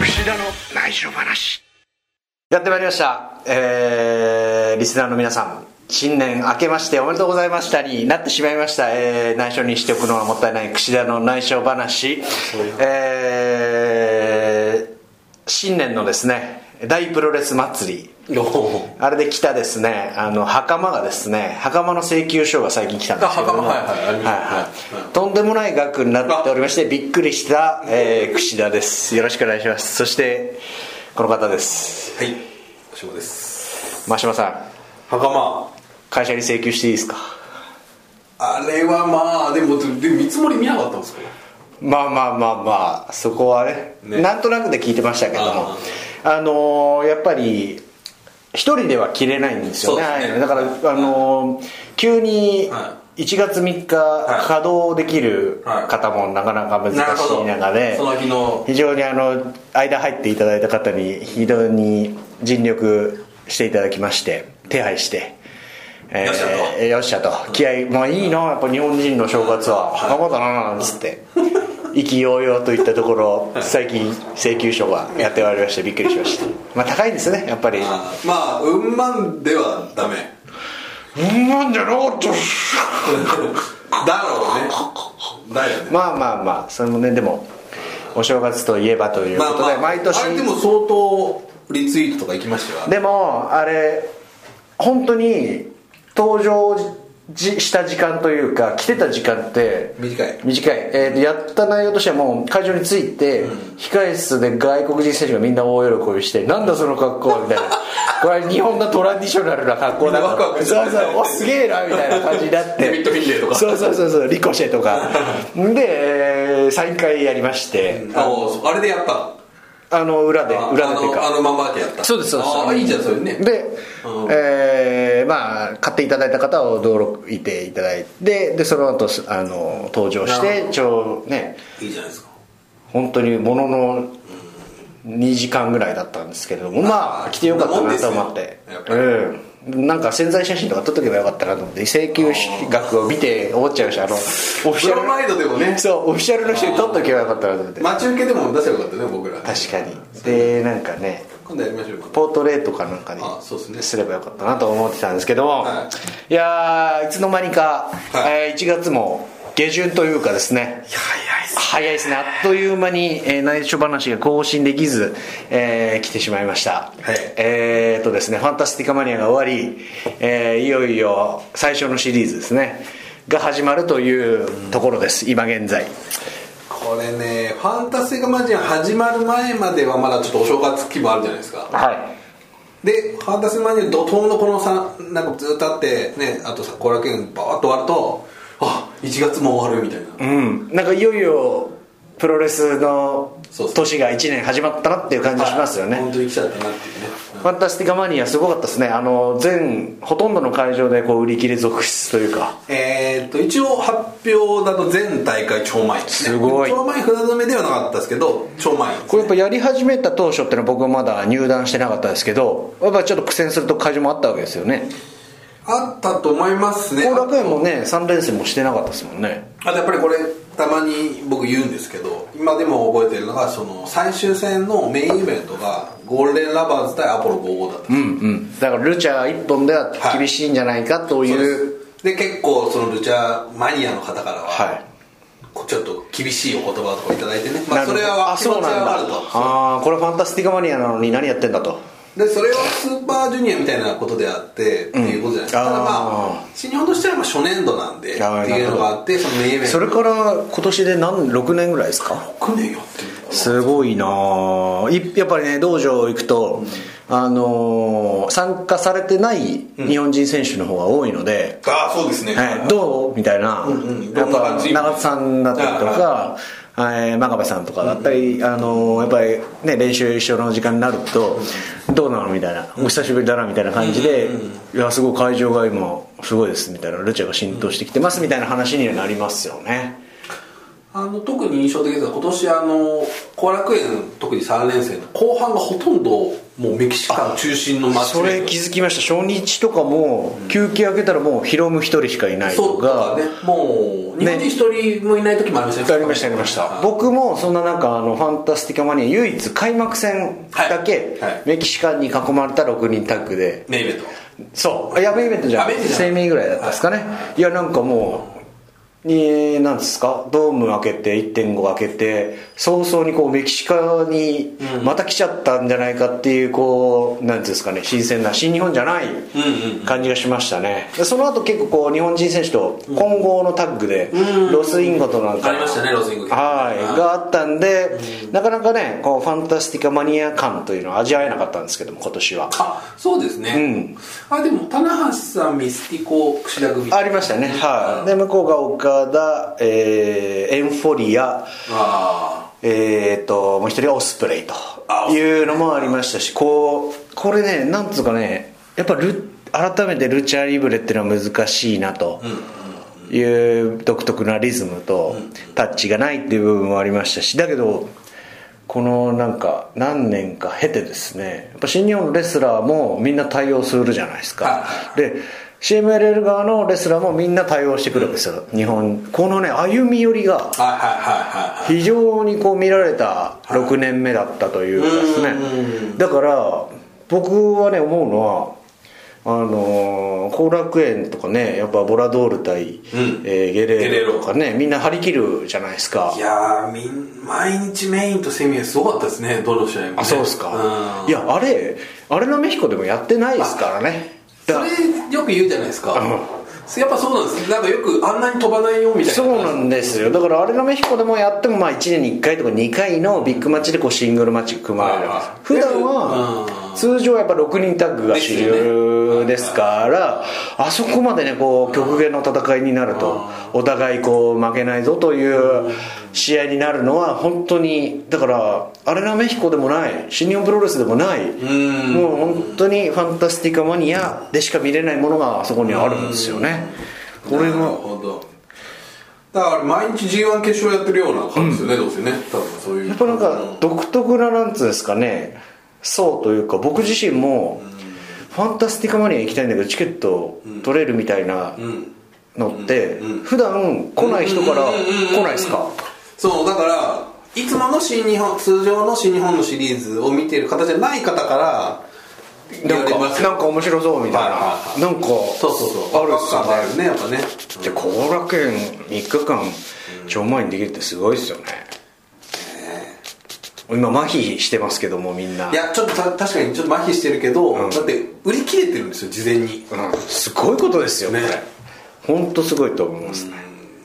串田の内緒話やってまいりました、えー、リスナーの皆さん新年明けましておめでとうございましたになってしまいました、えー、内緒にしておくのはもったいない。串田の内緒話。えー、新年のですね大プロレス祭り。あれで来たですね。あの袴がですね袴の請求書が最近来たんですけども。はいはいとんでもない額になっておりましてびっくりした、えー、串田です。よろしくお願いします。そしてこの方です。はい。おしもです。真島さん。袴。会社に請求していいですか？あれはまあでもで見積もり見なかったんですか？まあまあまあまあそこはねね。なんとなくで聞いてましたけどもあのーやっぱり一人では切れないんですよね。ね。だから、あのー急には1月3日はい。稼働できるはい。方もなかなか難しい中でその日の非常にあの間入っていただいた方に非常に尽力していただきまして手配して、えーよっしゃと。気合いまあいいなやっぱ日本人の正月は。袴だななんつって意気揚々といったところ最近請求書がやってまいりましてびっくりしました。まあ高いんですねやっぱり。あまあ運万ではダメ。うんなんじゃなかった だろうね。だよね。まあまあまあそれもねでもお正月といえばということで、毎年。あれでも相当リツイートとか行きましたよ。でもあれ本当に登場じした時間というか来てた時間って短い。短い、えーとやった内容としてはもう会場に着いて、控え室で外国人選手がみんな大喜びして「なんだその格好」みたいな。これ日本のトラディショナルな格好だみんなワクワクしてそうそう。おすげえなみたいな感じになって。デビッドフィンレイとか。そうそうそうそう。リコシェとか。で、えーサイン会やりまして、あおあれでやったあの裏であ裏でか。あのあのままでやった。そうですそうです。ああいいじゃんそれね。で、うん。えーまあ買っていただいた方を登録いていただいてでその後すあの登場してちょね。いいじゃないですか。本当にものの2時間ぐらいだったんですけれどもまあ来てよかったなと思って。うんなんか宣材写真とか撮っとけばよかったなと思って請求額を見て思っちゃうしあのオフィシャル。マイドでもね。そうオフィシャルの人に撮っとけばよかったなと思って。待ち受けでも出せばよかったね僕ら。確かに。でなんかね今度やりましょうか。ポートレートかなんかにすね。すればよかったなと思ってたんですけども、、はい。やーいつの間にか、はい。えー1月も下旬というかですね。早いですね。あっという間に、えー内緒話が更新できず、えー来てしまいました、はい。えーっとですね「ファンタスティカマニア」が終わり、えーいよいよ最初のシリーズですね。が始まるというところです、今現在。これねファンタスティカマジン始まる前まではまだちょっとお正月気分あるじゃないですか。はい。でファンタスティカマジン怒涛のこのさなんかずっとあってねあとさ後楽園バーッと終わるとあ1月も終わるみたいな。うん。なんかいよいよプロレスの年が1年始まったなっていう感じがしますよね、本当に来ちゃったなっていうね。ファンタスティカマニアすごかったですね。あの全ほとんどの会場でこう売り切れ続出というか。えーっと一応発表だと全大会超満員ですねすごい。超満員札止めではなかったですけど超満員ですこれやっぱやり始めた当初ってのは僕はまだ入団してなかったですけどやっぱちょっと苦戦すると会場もあったわけですよねあったと思いますね。後楽園もね3連戦もしてなかったですもんね。あとやっぱりこれたまに僕言うんですけど今でも覚えてるのがその最終戦のメインイベントがゴールデンラバーズ対アポロ55だったうんうん。だからルチャー1本では厳しいんじゃないかという、です。で結構そのルチャーマニアの方からは、はい。ちょっと厳しいお言葉とかいただいてね、まあ、それはあそうなんだあこれファンタスティカマニアなのに何やってんだとでそれはスーパージュニアみたいなことであってっていうことじゃない。ですか、うん。ただまああ新日本としてはまあ初年度なんでっていうのがあってそのメインイベントそれから今年で何6年ぐらいですか？6年やってるすごいなやっぱりね道場行くと、あのー参加されてない日本人選手の方が多いので、ああそうですね、はい、どう？みたいな、んうん。やっぱどん長津さんだったりとか、えー真壁さんとかだったり、あのーやっぱりね練習一緒の時間になると、どうなのみたいな、お久しぶりだなみたいな感じで、いやすごい会場が今すごいですみたいなルチャが浸透してきてますみたいな話にはなりますよねあの特に印象的ですが今年あの後楽園特に3連戦の後半がほとんどもうメキシカン中心の街それ気づきました。初日とかも休憩明けたらもうヒロム一人しかいないそうとかとかね。もう日本人一人もいない時もありましたね。ありましたありました。僕もそんな中あのファンタスティカマニア唯一開幕戦だけはい。はい。メキシカンに囲まれた6人タッグで。メイベント。そう。やべイベントじゃん。生命ぐらいだったんですかね。いやなんかもうになんですか？ドーム開けて1.5開けて早々にこうメキシカにまた来ちゃったんじゃないかっていうこうなんていうんですかね新鮮な新日本じゃない感じがしましたね。でその後結構こう日本人選手と混合のタッグでロスインゴとなんかありましたねロスインゴはいがあったんでなかなかねこうファンタスティカマニア感というのは味わえなかったんですけども今年は。あそうですね、あでも棚橋さんミスティコ櫛田組。ありましたねはい。で向こうが岡田、えーエンフォリア。あえー、ともう一人はオスプレイと。いうのもありましたしこうこれねなんつうかねやっぱル改めてルチャリブレっていうのは難しいなと。いう独特なリズムとタッチがないっていう部分もありましたし。だけどこのなんか何年か経てですねやっぱ新日本のレスラーもみんな対応するじゃないですか。はで CMLL 側のレスラーもみんな対応してくるわけですよ。日本このね歩み寄りが非常にこう見られた6年目だったというかですね。だから僕はね思うのはあの後楽園とかねやっぱボラドール対、えーゲレーロとかねみんな張り切るじゃないですか。いやーみん毎日メインとセミはすごかったですねどの試合も、ね、あそうですか。いやあれあれのメヒコでもやってないですからね。だそれよく言うじゃないですか、やっぱそうなんです。なんかよくあんなに飛ばないよみたいな。そうなんですよ。だからあれのメヒコでもやってもまあ1年に1回とか2回のビッグマッチでこうシングルマッチ組まれる。普段は通常はやっぱ6人タッグが主流ですからあそこまでねこう極限の戦いになるとお互いこう負けないぞという試合になるのは本当にだからアレナメヒコでもない新日本プロレスでもないもう本当にファンタスティカマニアでしか見れないものがあそこにあるんですよね。これなるもほど。だから毎日 G1 決勝やってるような感じですよね、どうせね。多分そういう。やっぱなんか独特ななんつうんですかね層というか僕自身もファンタスティカマニア行きたいんだけどチケット取れるみたいなのって普段来ない人から来ないですか？そうだからいつもの新日本通常の新日本のシリーズを見ている方じゃない方からなんかなんか面白そうみたいな。なんかそうそうそう。あるっすよね。やっぱね。で後楽園3日間超前にできるってすごいですよね今麻痺してますけどもみんな。いやちょっとた確かにちょっと麻痺してるけど、だって売り切れてるんですよ事前に。うん。すごいことですよね。本当すごいと思います。ね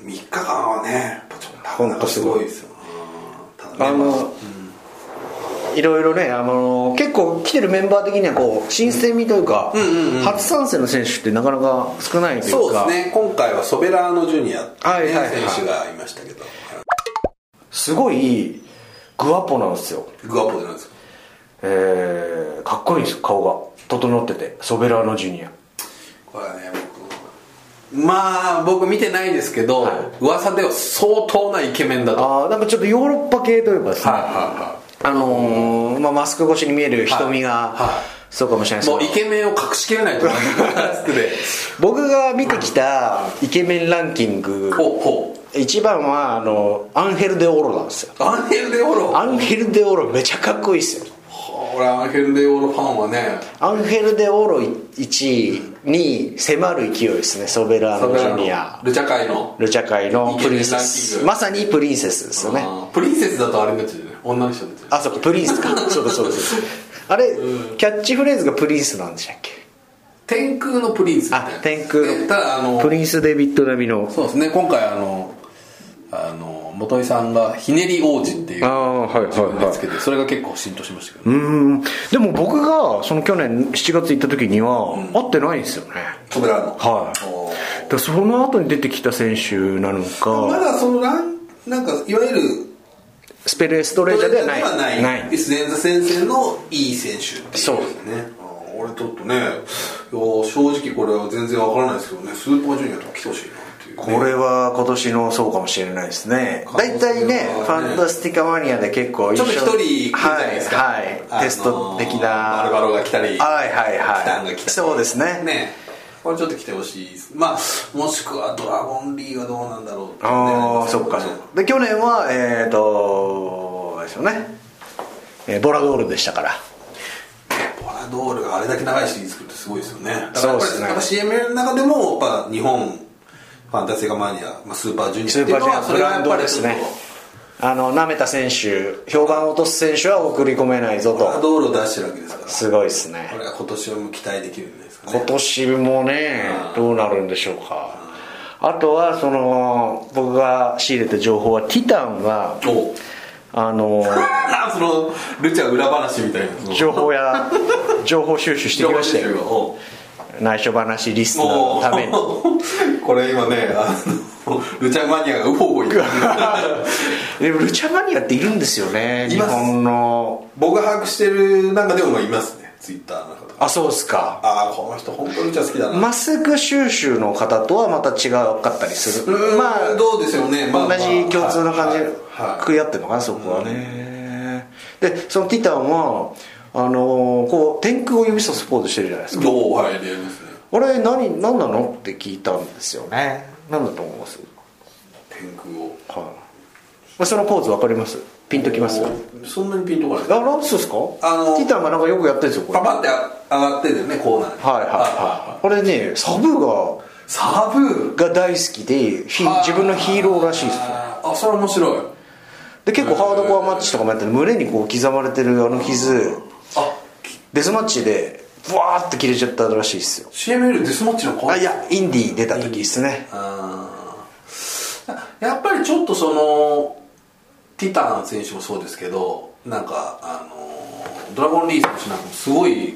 3日間はねやっぱちょっとなかなかすごい。ですよねまのいろいろねあの結構来てるメンバー的にはこう新鮮味というか、初参戦の選手ってなかなか少ないというか。そうですね。今回はソベラーノジュニアっていうね、はいはいはい。選手がいましたけど。すごいグワポなんですよ。グアポでなんですか？えー、かっこいいんですよ顔が。整ってて。ソベラーノジュニア。これはね僕まあ僕見てないですけど、噂では相当なイケメンだと。ああなんかちょっとヨーロッパ系というかですね、はあのーまあ、マスク越しに見える瞳が、はい。はい。そうかもしれないもうイケメンを隠しきれないと思いますで僕が見てきたイケメンランキングほうほ一番はあのアンヘル・デ・オロなんですよ。うアンヘル・デ・オロ。アンヘル・デ・オロめちゃかっこいいですよ。俺アンヘル・デ・オロファンはね。アンヘル・デ・オロ1位に迫る勢いですね。ソベラーノ・ジュニア。ルチャ界の。ルチャ界のプリンセス。まさにプリンセスですよね。プリンセスだとあれになっちゃうよね。女の人になっちゃうあそうかプリンスか。そうだそうだそうだ。あれ、キャッチフレーズがプリンスなんでしたっけ？天空のプリンスあ天空の。でただあのプリンス・デビッド並みの。そうですね。今回あのあの元井さんがひねり王子っていうああはいはい自分ではいつけてそれが結構浸透しましたけど、うん。でも僕がその去年7月行った時には会ってないんですよね、トベラーノはいだその後に出てきた選手なのまかだそのランなんかいわゆるスペルエストレージャーではない。ない。ない。前座先生のいい選手っていう。そう。ねあー俺ちょっとねいや正直これは全然わからないですけどねスーパージュニアとか来てほしいなこれは今年のそうかもしれないですね。大体ねファンタスティカマニアで結構ちょっと一人来るじゃないですか。はい、はい。あのーテスト的な。バルバロが来たりはいはいはい。そうですね。ね。これちょっと来てほしいです。まあもしくはドラゴンリーがどうなんだろうね。ああそっかそっか。で去年はえっ、ー、とですよね、えーボラドールでしたから。ボラドールがあれだけ長いシリーズ作るってすごいですよね。だからやっぱりそうですね。やっぱ CM の中でもやっぱ日本ファンタジーガマニア、まあ、スーパージュニア。スーパージュニアっていうのはそれがやっぱりですね。あの舐めた選手評判を落とす選手は送り込めないぞと。ドールを出してるわけですから。すごいですね。これが今年はもう期待できるんですかね。今年もねどうなるんでしょうか。あとはその僕が仕入れた情報はティタンはおあの そのルチャ裏話みたいな。情報や情報収集してきましたよお内緒話リストのために。これ今ねあのルチャマニアがウホウホ言ってるでもルチャマニアっているんですよね日本の。僕が把握してる中でもいますねツイッターの中とかあそうですか。ああこの人本当ルチャ好きだな、マスク収集の方とはまた違うかったりする。うんまあどうですよね、まあまあ同じ共通の感じはい。はい。食い合ってるのかなそこはね。でそのティタンはあのーこう天空を指さすポーズしてるじゃないですか。はいやりますね。あれ何何なの？って聞いたんですよね。何だと思います？天空を。はい。そのポーズ分かります？ピンときます？そんなにピンとこないあラスですか？あのティタンがなんかよくやってるんですよこれ。パパって上がってるよねコーナーに。はいはいはいこれねサブがサブ？が大好きでヒ自分のヒーローらしいですねああそれ面白い。で結構ハードコアマッチとかもやってる胸にこう刻まれてるあの傷。あデスマッチでブワーって切れちゃったらしいですよ。CML デスマッチのコーナーあいやインディー出た時ですね。やっぱりちょっとそのティタン選手もそうですけどなんかあのドラゴンリー選手なんかもすごい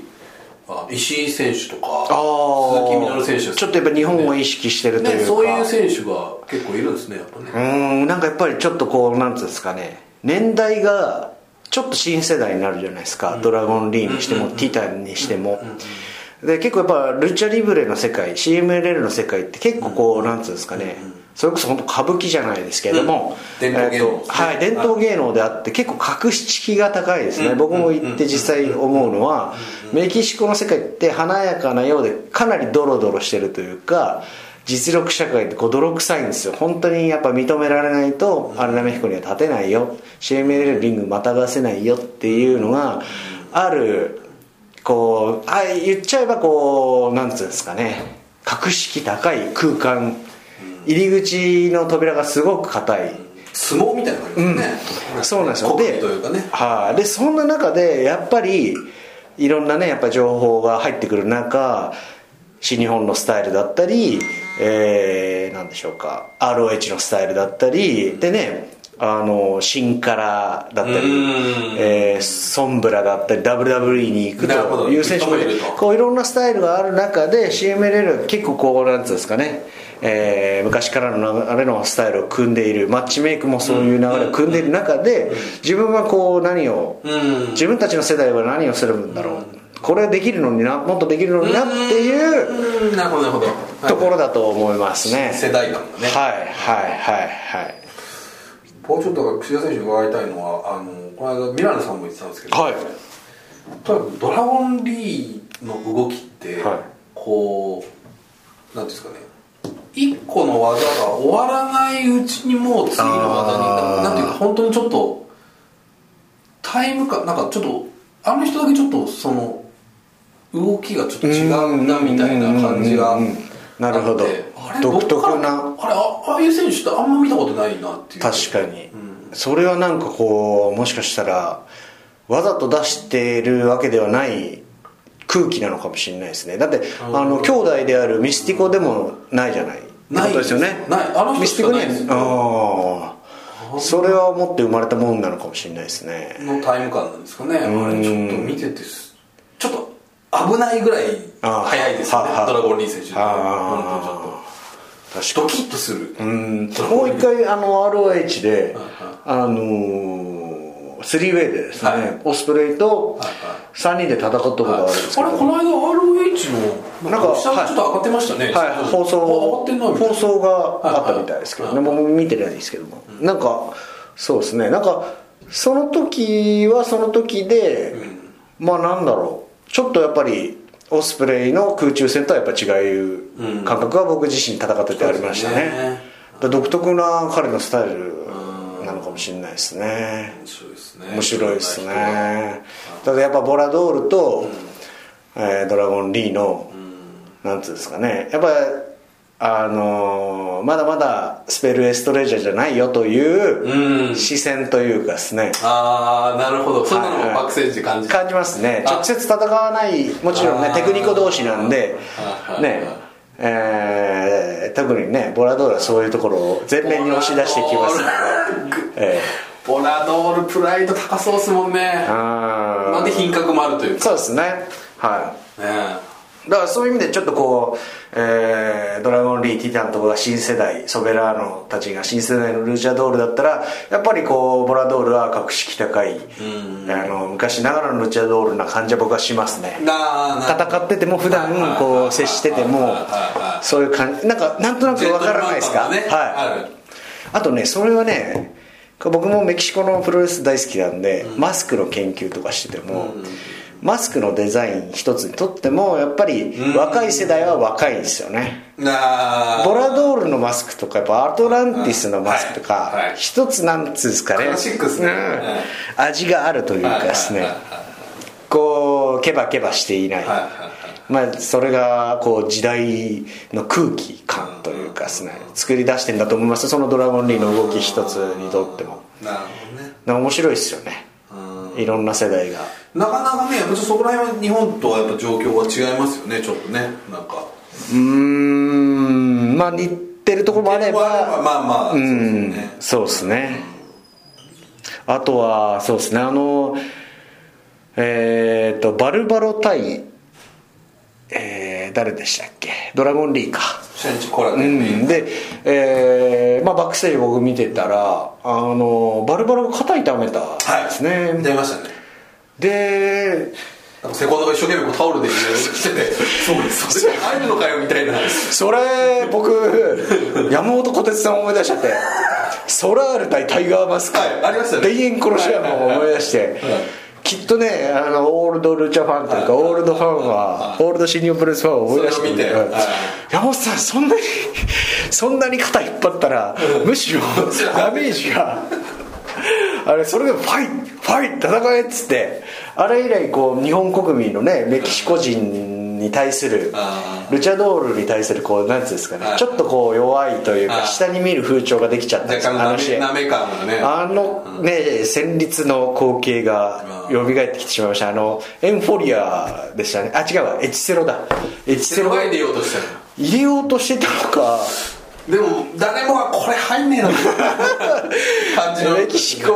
あ石井選手とか鈴木みのる選手ちょっとやっぱ日本を意識してるというか、ね、そういう選手が結構いるんですねやっぱね。うーんなんかやっぱりちょっとこうなんつうんですかね。年代がちょっと新世代になるじゃないですか、ドラゴンリーにしても、ティタンにしても、で結構やっぱルチャリブレの世界 CMLL の世界って結構こう、なんつうんですかね、それこそ本当歌舞伎じゃないですけれども、うん。伝統芸能はい伝統芸能であって結構格式が高いですね、僕も行って実際思うのは、メキシコの世界って華やかなようでかなりドロドロしてるというか実力社会ってこう泥臭いんですよ。本当にやっぱ認められないとアルナメヒコには立てないよ。CMLL リングまたがせないよ。っていうのがあるこうあ言っちゃえばこうなんつうんですかね。格式高い空間。入り口の扉がすごく硬い。相撲みたいな感じですね、そうなんですよ。でというかね。はい、でそんな中でやっぱりいろんなねやっぱ情報が入ってくる中新日本のスタイルだったり、えー、なんでしょうか ROH のスタイルだったりでねあの新カラーだったりうん、えーソンブラだったり WWE に行くという選手もいこういろんなスタイルがある中で CMLL 結構こうなんつうんですかね、えー昔からの流れのスタイルを組んでいるマッチメイクもそういう流れを組んでいる中で自分はこう何をうん。自分たちの世代は何をするんだろうこれできるのになもっとできるのになっていううんなるほどなるほど、はい。ところだと思いますね。世代間がね。はいはいはいはい。もうちょっと櫛田選手に伺いたいのはあのこの間ミラノさんも言ってたんですけど、はい。とにかくドラゴンリーの動きって、はい。こうなんていうんですかね。一個の技が終わらないうちにもう次の技になんていうか本当にちょっとタイムかなんかちょっとあの人だけちょっとその動きがちょっと違うんだみたいな感じがなるほど。独特なあれあああいう選手ってあんま見たことないなっていう。確かに、それはなんかこうもしかしたらわざと出してるわけではない空気なのかもしれないですね。だってあの兄弟であるミスティコでもないじゃない。ない。ですよねないあの人ミスティコにしかないです。はああそれは持って生まれたもんなのかもしれないですね。のタイム感なんですかね。あれちょっと見ててすちょっと危ないぐらい速いですよね。ははドラゴンリー選手って。あ。ー本当にちょっ確とドキッとするうん。もう一回あの ROH であのー、3ウェイでですね、はい。オスプレイとはいはい。3人で戦ったことがあるんですけど、あれこの間 ROH チのなんんかちょっと上がってましたね、はい、放送放送があったみたいですけど。ね、はいはい。もう見てないですけども、なんかそうですね。なんかその時はその時で、まあなんだろうちょっとやっぱりオスプレイの空中戦とはやっぱ違う感覚は僕自身戦っててありましたね,、そうですね。だ独特な彼のスタイルなのかもしれないですね。面白いですね。ねただやっぱボラドールと、えードラゴンリーの、なんていうんですかね。やっぱあのーまだまだスペルエストレジャーじゃないよといううん。視線というかですね、ああなるほど。そんなのもバックセージで感じ感じますね。あ。直接戦わないもちろんねテクニコ同士なんでね。えー特にねボラドールはそういうところを前面に押し出してきますので、えボラドールプライド高そうっすもんね。なんで品格もあるというか。そうですね。はい。ねだからそういう意味でちょっとこう、えードラゴンリーティタンとかが新世代ソベラーノたちが新世代のルーチャドールだったらやっぱりこうボラドールは格式高い。あの昔ながらのルーチャドールな感じは僕はしますね。戦ってても普段こう接しててもそういう感じなんかなんとなくわからないですか、ねあはい。る。あとねそれはね僕もメキシコのプロレス大好きなんで、マスクの研究とかしてても、マスクのデザイン一つにとってもやっぱり若い世代は若いんですよね、ボラドールのマスクとかやっぱアトランティスのマスクとか、はいはい一つなんつうんですかね。味があるというかですね、こうケバケバしていない、まあ、それがこう時代の空気感というかですね。作り出してんだと思います。そのドラゴンリーの動き一つにとっても。なるほどね。な面白いですよね。いろんな世代がなかなかねやっぱそこら辺は日本とはやっぱ状況が違いますよねちょっとねなんか。うーんまあ似てるところもあればまあまあまあそうですよね。そうですね。あとはそうですねあのえっ、とバルバロ対えー誰でしたっけ？ドラゴンリーか。うでん、で、えーまあ、バックステージ僕見てたらあのバルバロが肩痛めたんですね、出ましたねでセコンドが一生懸命タオルでしててそうです。それ入るのかよみたいな。それ僕山本小鉄さんを思い出しちゃってソラール対タイガーマスク、はいありましたね。田園コロシアムを思い出して、きっとねあのオールドルチャファンというか、オールドファンは、オールドシニアプレスファンを思い出してそれを見て山本さんそんなにそんなに肩引っ張ったら、むしろダメージがあれそれでファイファイ戦えっつってあれ以来こう日本国民のねメキシコ人に対するあルチャドールに対するこうなんつうんですかねはい。ちょっとこう弱いというかはい。下に見る風潮ができちゃったんですあのあのね。戦慄の光景が蘇ってきてしまいました。あのエンフォリアでしたね。あ違うわ。エチセロだ。エチセロ。入れようとしてたのかでも誰もがこれ入んねえな感じの。メキシコ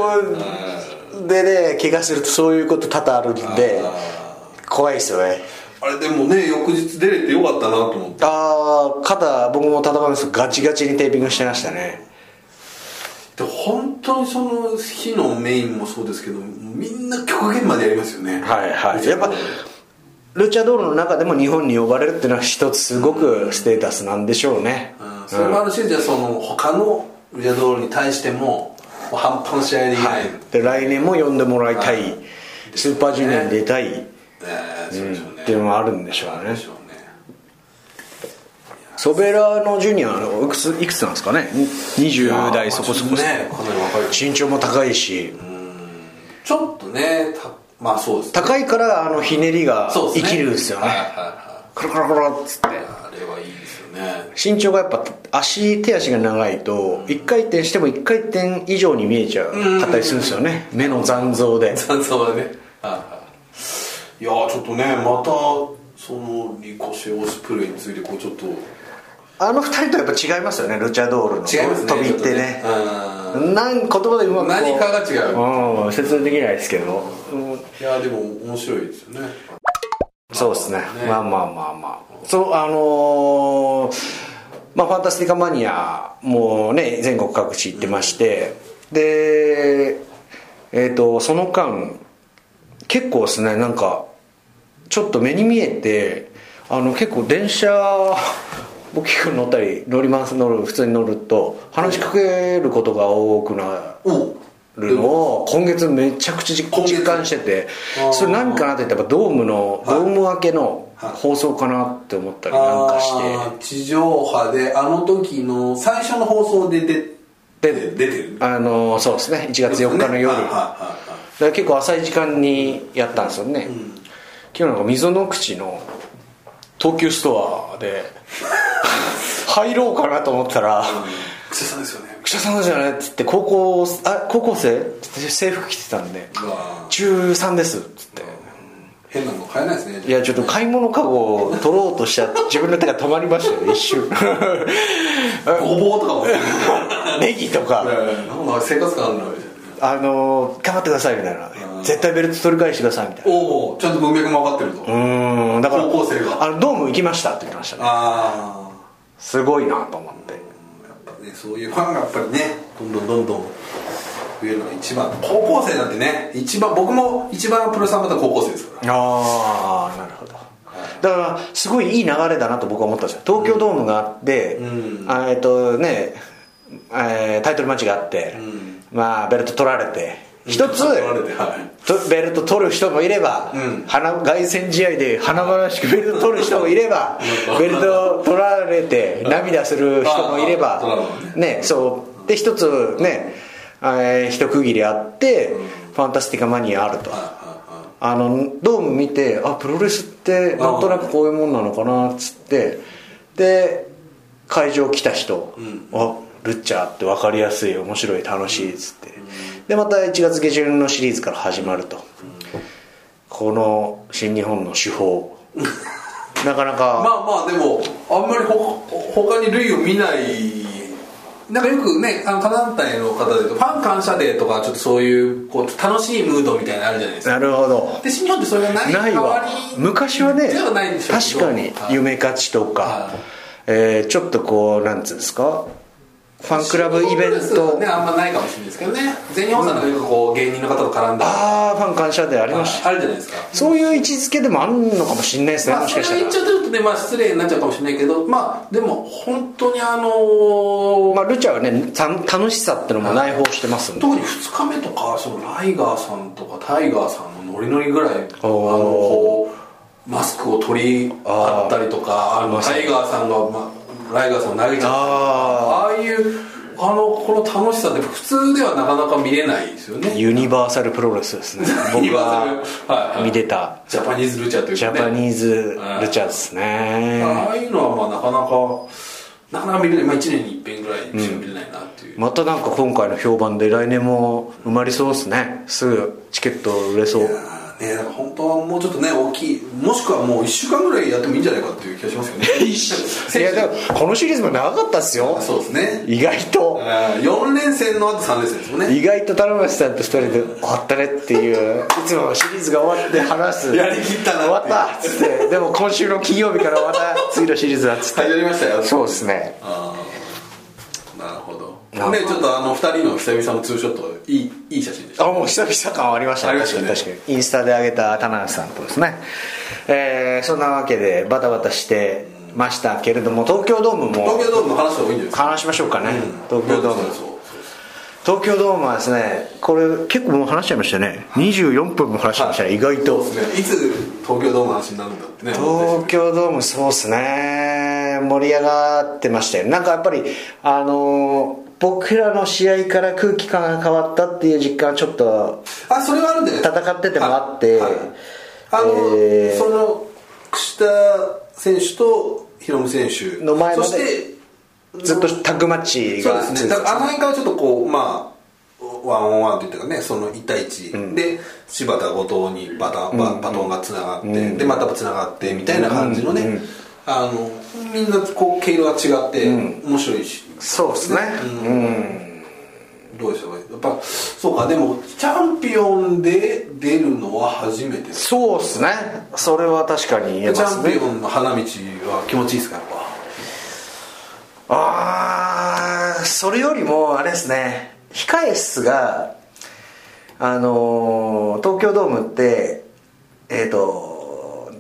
でね怪我するとそういうこと多々あるんで怖いですよね。あれでもね翌日出れてよかったなと思って。ああ肩僕も戦うんですガチガチにテーピングしてましたね。で本当にその日のメインもそうですけどみんな極限までやりますよね。はいはい。やっぱルチャドールの中でも日本に呼ばれるっていうのは一つすごくステータスなんでしょうね。うんそれもあるしじゃあその他のルジャドールに対してももう半端な試合できない、で来年も呼んでもらいたい。スーパージュニアに出たい。っえーそうでしょうね、ていうのもあるんでしょうね。ソベラーのジュニアのいくついくつなんですかね？20代そこそこ。ね。身長も高いし。ちょっとねたまあそうですね。高いからあのひねりが生きるんですよね。はいはいはコロコロコロっつってね。身長がやっぱ足手足が長いと1回転しても1回転以上に見えちゃうかったりするんですよね。目の残像で。残像はね。はいやーちょっとねまたそのリコシェオスプレイについてこうちょっと。あの2人とやっぱ違いますよね。ルチャドールの。違いますね飛びってね。ね。なん言葉でうまく何かが違う。うん。説明できないですけど。うん。いやでも面白いですよねそうですね。ねまあまあまあまあ。そうあのーまあファンタスティカマニアもね全国各地行ってまして、でえっ、とその間結構ですねなんかちょっと目に見えてあの結構電車僕結構乗ったり乗ります乗る普通に乗ると話しかけることが多くなおるのを今月めちゃくちゃ実感しててそれ何かなって言ったらドームのはい。ドーム明けのはい放送かなって思ったりなんかして。地上波であの時の最初の放送で出で出てる？あのそうですね。1月4日の夜。はいはいだかはい。ら結構浅い時間にやったんですよね、今日なんか溝の口の東急ストアで 入ろうかなと思ったら草さんですよね「記者さんじゃない?」っつって高校あ高校生？って制服着てたんでうわ「中3です」っつって。変なの買えないですねいやちょっと買い物かごを取ろうとした自分の手が止まりましたよ一瞬。ごぼうとかも ネギとか。生活感あるなみたいな。あの頑張ってくださいみたいな。絶対ベルト取り返してくださいみたいな。おおちゃんと文脈も分かってると。うーんだから高校生が。あのドーム行きましたって言ってましたね。あすごいなと思ってねそういうファンがやっぱりねどんどんどんどん増えるのが一番高校生なんてね一番僕も一番プロレスはまた高校生ですから。ああなるほど。だからすごいいい流れだなと僕は思ったんですよ。東京ドームがあって、うん。あえっとね、えータイトルマッチがあって、ん。まあベルト取られて一つ、ベルト取る人もいれば、うん。花凱旋試合で華々しくベルト取る人もいればベルト取られて涙する人もいればねそう。で一つね、えー一区切りあって、ファンタスティカマニアあると、あのドーム見てあプロレスってなんとなくこういうもんなのかなっつって。で会場来た人、あルッチャーって分かりやすい面白い楽しいっつって、でまた1月下旬のシリーズから始まると、この新日本の手法。なかなか、まあまあでもあんまりほ他に類を見ない。なんかよくねあの他団体の方でファン感謝デーとかちょっとそういうこう楽しいムードみたいなのあるじゃないですか。なるほど。で新日本ってそれがないないわ。昔はね確かにはい。夢勝ちとか、はい。えーちょっとこうなんつうんですか？ファンクラブイベント、ね。あんまないかもしれないですけどね。全日本さんなんかよくこう芸人の方と絡んだああファン感謝でありました、あるじゃないですか。そういう位置づけでもあるのかもしれないですね、まあ、もしかしたら。それを言っちゃうとね、まあ、失礼になっちゃうかもしれないけどまあでも本当にあのーまあルチャはねた楽しさってのも内包してますんで。特に2日目とかそのライガーさんとかタイガーさんのノリノリぐらいあのマスクを取り合ったりとかあのタイガーさんが、まあ、ライガーさんを投げちゃった。ああいうあのこの楽しさって普通ではなかなか見れないですよね。ユニバーサルプロレスですね。ユニ僕バーサル。がはいはい。見てた。ジャパニーズルチャーというかね。ジャパニーズルチャですね。ああいうのはまあなかなかなかなか見れない、まあ、1年に一遍ぐらいしか見れないなっていう、またなんか今回の評判で来年も埋まりそうですね。すぐチケット売れそうね、だから本当はもうちょっとね大きいもしくはもう1週間ぐらいやってもいいんじゃないかっていう気がしますよね。いやでもこのシリーズも長かったですよ。そうですね。意外と。4連戦の後3連戦ですもんね。意外と田中さんと2人で終わったねっていういつもシリーズが終わって話す。やりきったな終わったっつって。でも今週の金曜日からまた次のシリーズだっつって。始まりましたよ。そうですね。あねちょっとあの2人の久々のツーショットいいいい写真でした。あもう久々感ありましたね。確かに確かに。インスタで上げた田中さんとですね。えーそんなわけでバタバタしてましたけれども東京ドームも東京ドームの話した方がいいんですか？話しましょうかね、東京ドーム。東京ドームはですねこれ結構もう話しちゃいましたね。24分も話しちゃいましたね、意外と。そうですね。いつ東京ドームの話になるんだってね。東京ドームそうっすね。盛り上がってましたよ。なんかやっぱりあのー僕らの試合から空気感が変わったっていう実感はちょっとあそれはあるんじゃないですか戦っててもあってはい。はいあの、えーその串田選手とヒロム選手。の前までそしてずっとタッグマッチそうがですね。あの辺からちょっとこうまあワンオンワンといったかね。その1対1、で柴田後藤にバタンババトンがつながって、でまたつながってみたいな感じのね、あのみんなこう毛色が違って面白いし、そうですね。どうでしょうやっぱそうかでもチャンピオンで出るのは初めて。そうですね。それは確かに言えチますね。ャンピオンの花道は気持ちいいですかやっぱ。ああそれよりもあれですね。控え室があのー東京ドームってえっ、と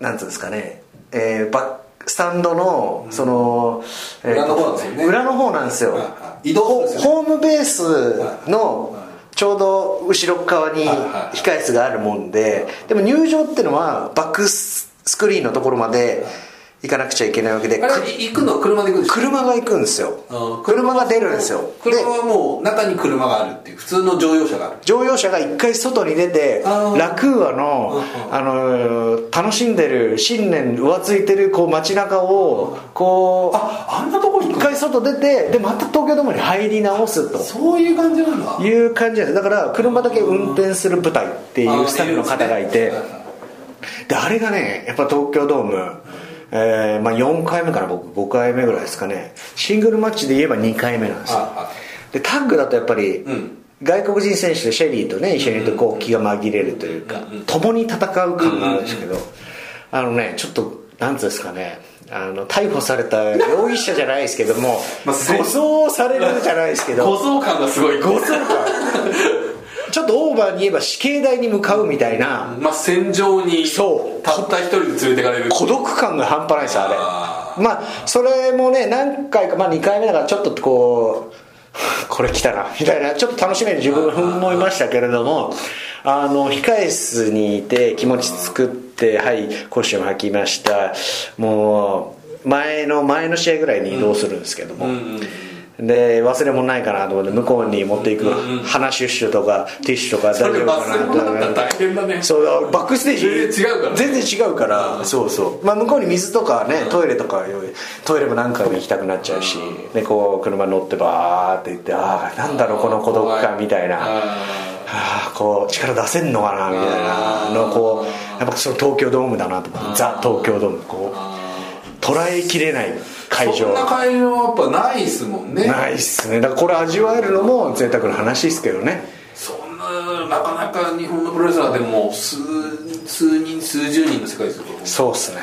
なんつうんですかねえーバッスタンドのその、えー裏の方なんですよね。裏の方なんですよ、ホームベースのちょうど後ろ側にはいはい。控え室があるもんででも入場っていうのはバックスクリーンのところまで行かなくちゃいけないわけであれ行くのは車で行くんですか車が行くんですよ。うん車が出るんですよ。で車はもう中に車があるっていう普通の乗用車がある。乗用車が一回外に出てラクーアの、あのー楽しんでる新年浮ついてるこう街中をこうああんなとこ一回外出てでまた東京ドームに入り直すと。そういう感じなんだ。いう感じです。だから車だけ運転する部隊っていうスタッフの方がいて。であれがねやっぱ東京ドーム、えーまあ、4回目かな僕5回目ぐらいですかね。シングルマッチで言えば2回目なんですよ。でタッグだとやっぱり、ん。外国人選手でシェリーとね一緒にいるとこう気が紛れるというか、共に戦う感があるんですけど、あのねちょっとなんつうんですかね。あの逮捕された容疑者じゃないですけども まあせ護 送されるじゃないですけど。護送感がすごい。護送感ちょっとオーバーに言えば死刑台に向かうみたいな。まあ戦場にそうたった一人で連れてかれる。孤独感が半端ないですあれ。あまあそれもね何回か、まあ、2回目だからちょっとこうこれ来たなみたいな。ちょっと楽しめる自分思いましたけれどもあの控え室にいて気持ち作ってはいコスチューム履きました。もう前の前の試合ぐらいに移動するんですけども、で忘れ物ないかなと思って向こうに持っていく鼻シュッシュとかティッシュとか大丈夫かな物だったら大変だね。そうバックステージ全然違うから。そうそう、まあ、向こうに水とかねトイレとかトイレも何回も行きたくなっちゃうしでこう車乗ってバーって行ってああなんだろうこの孤独感みたいな。あこう力出せんのかなみたいな。のをこうやっぱその東京ドームだなと思って。ザ東京ドームこう捉えきれない会場。そんな会場はやっぱないっすもんね。ないっすね。だからこれ味わえるのも贅沢な話ですけどね。そんななかなか日本のプロレスラーでも数数人数十人の世界ですよそうっすね、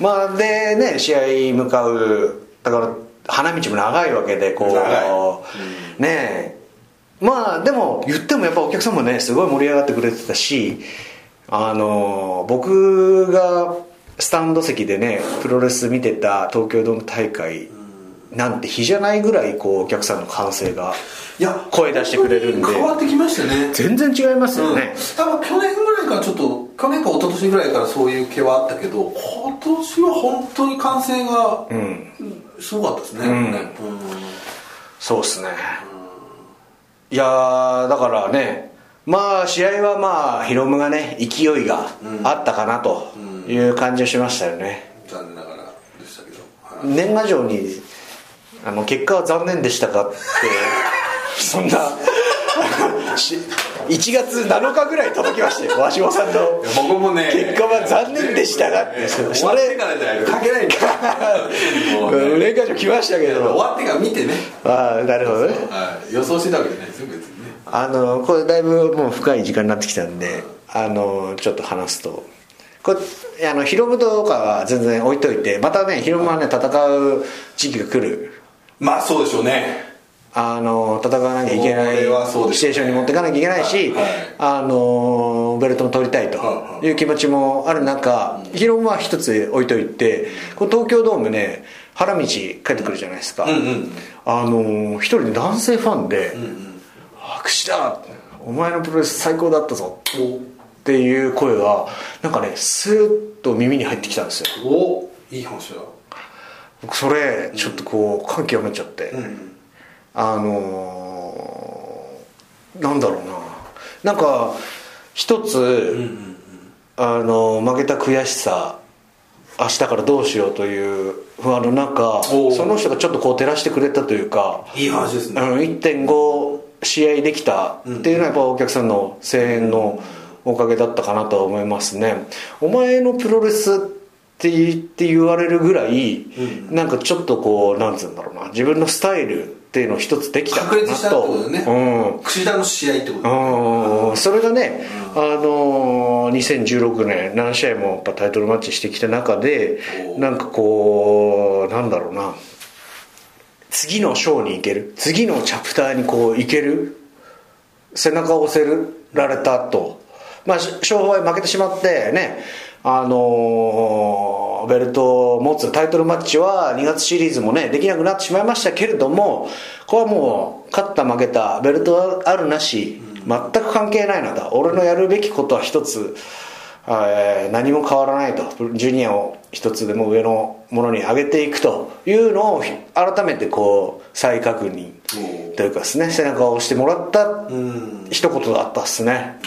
まあでね試合向かうだから花道も長いわけでこ長う、ねえ。まあでも言ってもやっぱお客さんもねすごい盛り上がってくれてたしあの僕がスタンド席でねプロレス見てた東京ドーム大会なんて比じゃないぐらいこうお客さんの歓声がいや声出してくれるんで。変わってきましたね。全然違いますよね、多分去年ぐらいからちょっと去年か一昨年ぐらいからそういう気はあったけど今年は本当に歓声がすごかったですね、ん。ね。そうっすね。いやーだからねまあ試合はまあヒロムがね勢いがあったかなという感じがしましたよね、残念ながらでしたけど、はい年賀状にあの結果は残念でしたかってそんな し1月7日ぐらい届きましたよ鷲尾さんの僕もね結果は残念でしたがって。そ終わってからじゃないと書けないんだ年賀状来ましたけ終どわってから見てね、ああなるほどね。はい、予想してたわけじゃないですよ別にね。あのこれだいぶもう深い時間になってきたんであのちょっと話すとこれあのヒロムとかは全然置いといてまたねヒロムはね戦う時期が来る。まあそうでしょうね。あの戦わなきゃいけないシチュエーションに持っていかなきゃいけないし、はいはい。あのベルトも取りたいとはいい。う気持ちもある中、ヒロムは一つ置いといてこの東京ドームね原道帰ってくるじゃないですか、うんうん。あの一人の男性ファンで「白紙だお前のプロレス最高だったぞ」っていう声がなんかねスーッと耳に入ってきたんですよ。おいい話だ。僕それちょっとこう感極めちゃって、うん。あのーなんだろうな。なんか一つ、あの負けた悔しさ明日からどうしようという不安の中その人がちょっとこう照らしてくれたというかいい話ですね。うん1.5試合できたっていうのはやっぱお客さんの声援のおかげだったかなとは思いますね。お前のプロレスって言って言われるぐらい、なんかちょっとこうなんつうんだろうな。自分のスタイルっていうのを一つできたかなと。ことだよね、櫛田の試合ってことうん。それがね、あのー2016年何試合もやっぱタイトルマッチしてきた中でなんかこうなんだろうな。次の章に行ける。次のチャプターにこう行ける。背中を押せられたとまあし勝敗負けてしまってねあのーベルトを持つタイトルマッチは2月シリーズもねできなくなってしまいましたけれどもこれはもう勝った負けたベルトはあるなし全く関係ないなと俺のやるべきことは一つえー何も変わらないと。ジュニアを一つでも上のものに上げていくというのを改めてこう再確認というかですね背中を押してもらったうん。一言だったっすね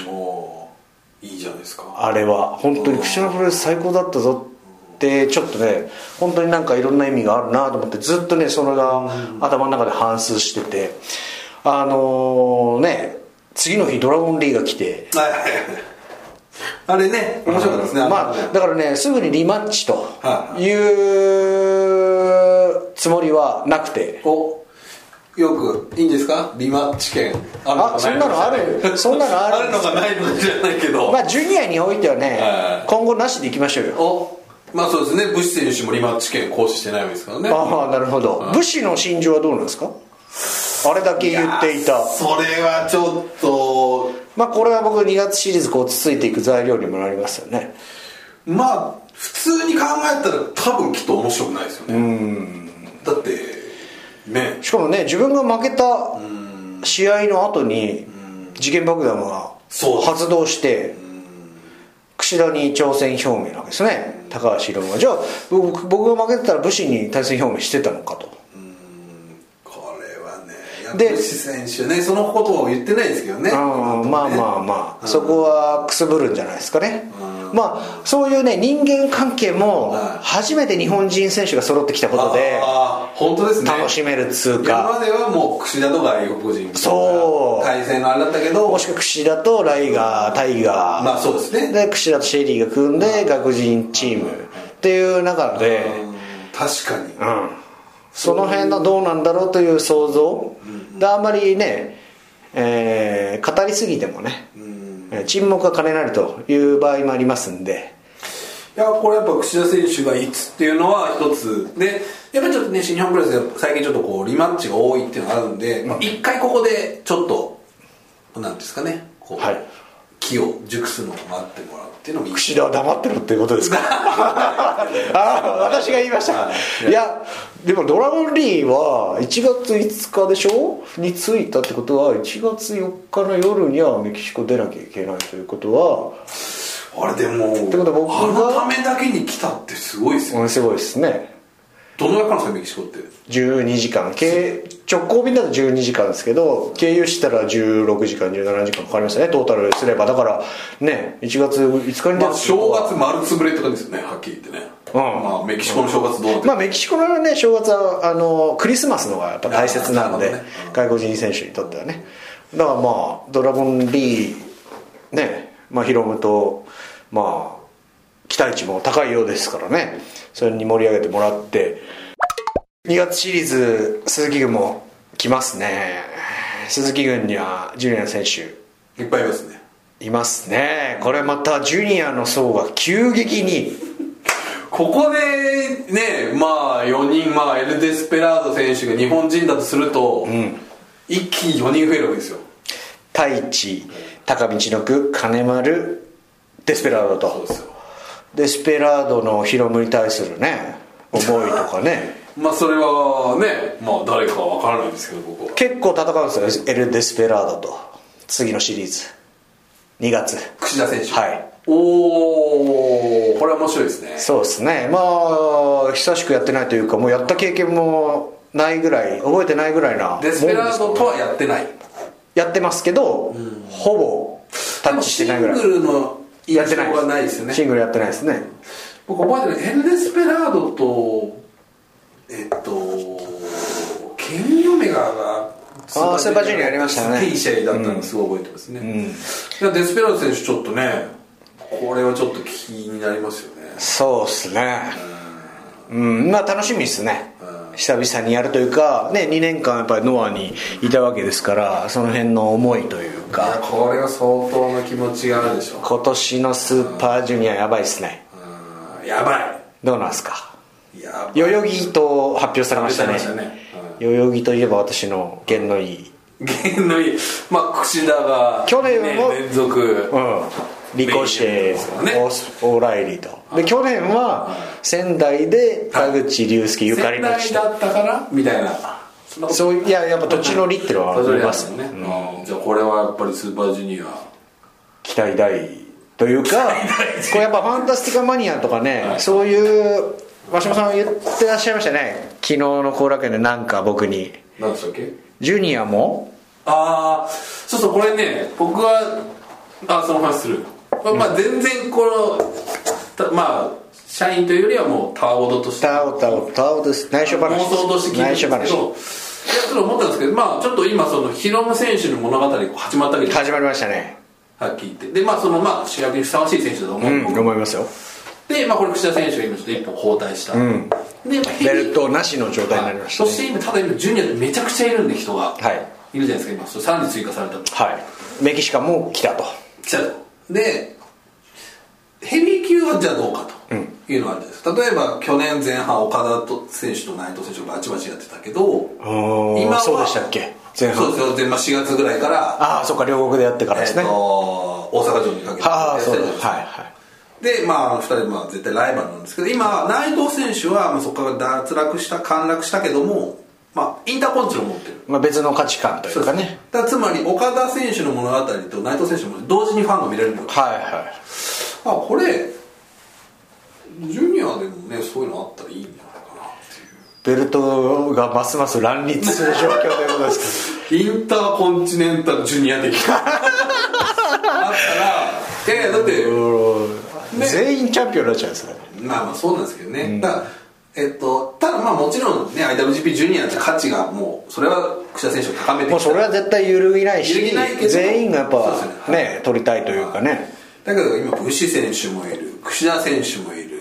いいじゃないですか。あれは本当に串のプロレス最高だったぞってちょっとね本当になんかいろんな意味があるなと思ってずっとねそれが頭の中で反芻しててあのね次の日ドラゴンリーが来てはい。はいはいあれね面白かったですねまあだからねすぐにリマッチとはい。いうつもりはなくて。およくいいんですか？リマッチ券あそんなのある？そんなのある？あるのかないのかじゃないけど、まあジュニアにおいてはねはい。今後なしでいきましょうよ。おまあそうですね。ブシ選手もリマッチ券行使してないわけですからね。ああなるほど。武士の心情はどうなんですか？あれだけ言っていた。それはちょっと。まあこれは僕2月シリーズこうつついていく材料にもなりますよね。まあ普通に考えたら多分きっと面白くないですよね。だってね。しかもね自分が負けた試合の後に事件爆弾が発動して櫛田に挑戦表明なわけですね。高橋宏夢が。じゃあ僕僕が負けてたら武士に対戦表明してたのかと。これはねでブシ選手ねそのことを言ってないですけどね。まあまあまあ。そこはくすぶるんじゃないですかねまあそういうね人間関係もはい。初めて日本人選手が揃ってきたことで本当ですね。楽しめるっつう今かまではもう櫛田とか外国人そう。対戦があれだったけどもしくは櫛田とライガータイガー。まあそうですね。で櫛田とシェリーが組んで外国人チームっていう中でうん確かに。うん。その辺のどうなんだろうという想像であんまりねえー語りすぎてもねうん。えー沈黙は金なりという場合もありますんで。いやこれやっぱ櫛田選手がいつっていうのは一つ。でやっぱりちょっとね新日本プロレスで最近ちょっとこうリマッチが多いっていうのがあるんでまあ一、回ここでちょっとなんですかねこう、はい。気を熟すのを待ってもらうっていうのもいい。櫛田は黙ってるっていうことですか？ああ私が言いました。はい。いやでもドラゴンリーは1月5日でしょ？に着いたってことは1月4日の夜にはメキシコ出なきゃいけないということは。あれでもてことは僕があのためだけに来たってすごいですよ、ものすごいですねどのぐらいかかるんですかメキシコって？12時間。経直行便だと12時間ですけど経由したら16時間17時間かかりますよねトータルすれば。だからね1月5日に出まある正月丸つぶれとかですよねはっきり言ってね、うん。まあメキシコの正月どうなってまあメキシコのね正月はあのクリスマスのがやっぱ大切なんで、ね。外国人選手にとってはね。だからまあドラゴンリーねまあヒロムとまあ期待値も高いようですからね。それに盛り上げてもらって。2月シリーズ鈴木軍も来ますね。鈴木軍にはジュニアの選手いっぱいいますね。いますね。これまたジュニアの層が急激に。ここでねまあ4人まあエル・デスペラード選手が日本人だとすると、一気に4人増えるわけですよ。太一高道のく金丸デスペラードと。そうですよデスペラードのヒロムに対するね思いとかね。まあそれはねまあ誰かは分からないんですけど僕は。結構戦うんですよエル・デスペラードと。次のシリーズ。2月。櫛田選手。はい。おおこれは面白いですね。そうですね。まあ久しくやってないというかもうやった経験もないぐらい覚えてないぐらいなデスペラードとはやってない。やってますけど、ほぼタッチしてないぐらい。シングルのやってないはないですよね。シングルやってないですね。僕覚えてるエル・デスペラードとえっとケニー・オメガがスーパージュニアやりましたね。いい試合だったのすごい覚えてますね、いやデスペラード選手ちょっとねこれはちょっと気になりますよね。そうっすね。うん。まあ楽しみですね久々にやるというかね2年間やっぱりノアにいたわけですからその辺の思いというか。これは相当の気持ちがあるでしょ今年のスーパージュニアやばいっすね。うん。やばどうなんすか？代々木と発表されましたね。代々木といえば私の弦のいい。弦のいい。まあ櫛田が去年もね連続。うんリコシェ、オースオーライリーと。で去年は仙台で田口竜介ゆかりの地と。仙台だったからみたいな。そういややっぱ土地の利っていうのはありますね、うん。じゃあこれはやっぱりスーパージュニア。期待大というかこれやっぱファンタスティカマニアとかね、そういう鷲島さん言ってらっしゃいましたね。昨日の後楽園でなんか僕に。何でしたっけ？ジュニアも？ああそうそうこれね僕はあその話するまあ、まあ全然このたまあ社員というよりはもうタワーボードとして。タオタオタオです。内緒話。妄想として聞いてるんですけどいやそれ思ったんですけどまあちょっと今そのヒロム選手の物語が始まったわけです。始まりましたね。はっきり言って。でまあそのまあ主役にふさわしい選手だと思う、うん僕思いますよ。で、まあ、これ櫛田選手が今ちょっと一歩後退した、ん。でベルトなしの状態になりましたね。そして今ただ今ジュニアってめちゃくちゃいるんで人が、はい。いるじゃないですか今。それさらに追加されたと。はい。メキシカンも来たと。来たと。でヘビー級はじゃあどうかというのがあるですか、例えば去年前半岡田と選手と内藤選手がバチバチやってたけど今今はそうでしたっけ？前半。そうですよ。前半4月ぐらいから、ああそっか両国でやってからですね、えーと大阪城にかけてはあそうですはいはい。でまあ2人まあ絶対ライバルなんですけど今内藤選手はまあそこから脱落した陥落したけどもまあインターコンチを持ってる。まあ、別の価値観というかね。だつまり岡田選手の物語と内藤選手も同時にファンが見れるんはいはいあこれジュニアでもねそういうのあったらいいんじゃないかなっていう。ベルトがますます乱立する状況ということですインターコンチネンタルジュニア的な。あったらいやだってけど全員チャンピオンになっちゃうんですね。まあまあそうなんですけどね、だからえっと、ただまあもちろんね IWGP ジュニアって価値がもうそれは櫛田選手を高めてもうそれは絶対揺るぎないし全員がやっぱね。ね取りたいというかねだけど今ブッシュ選手もいる櫛田選手もいる。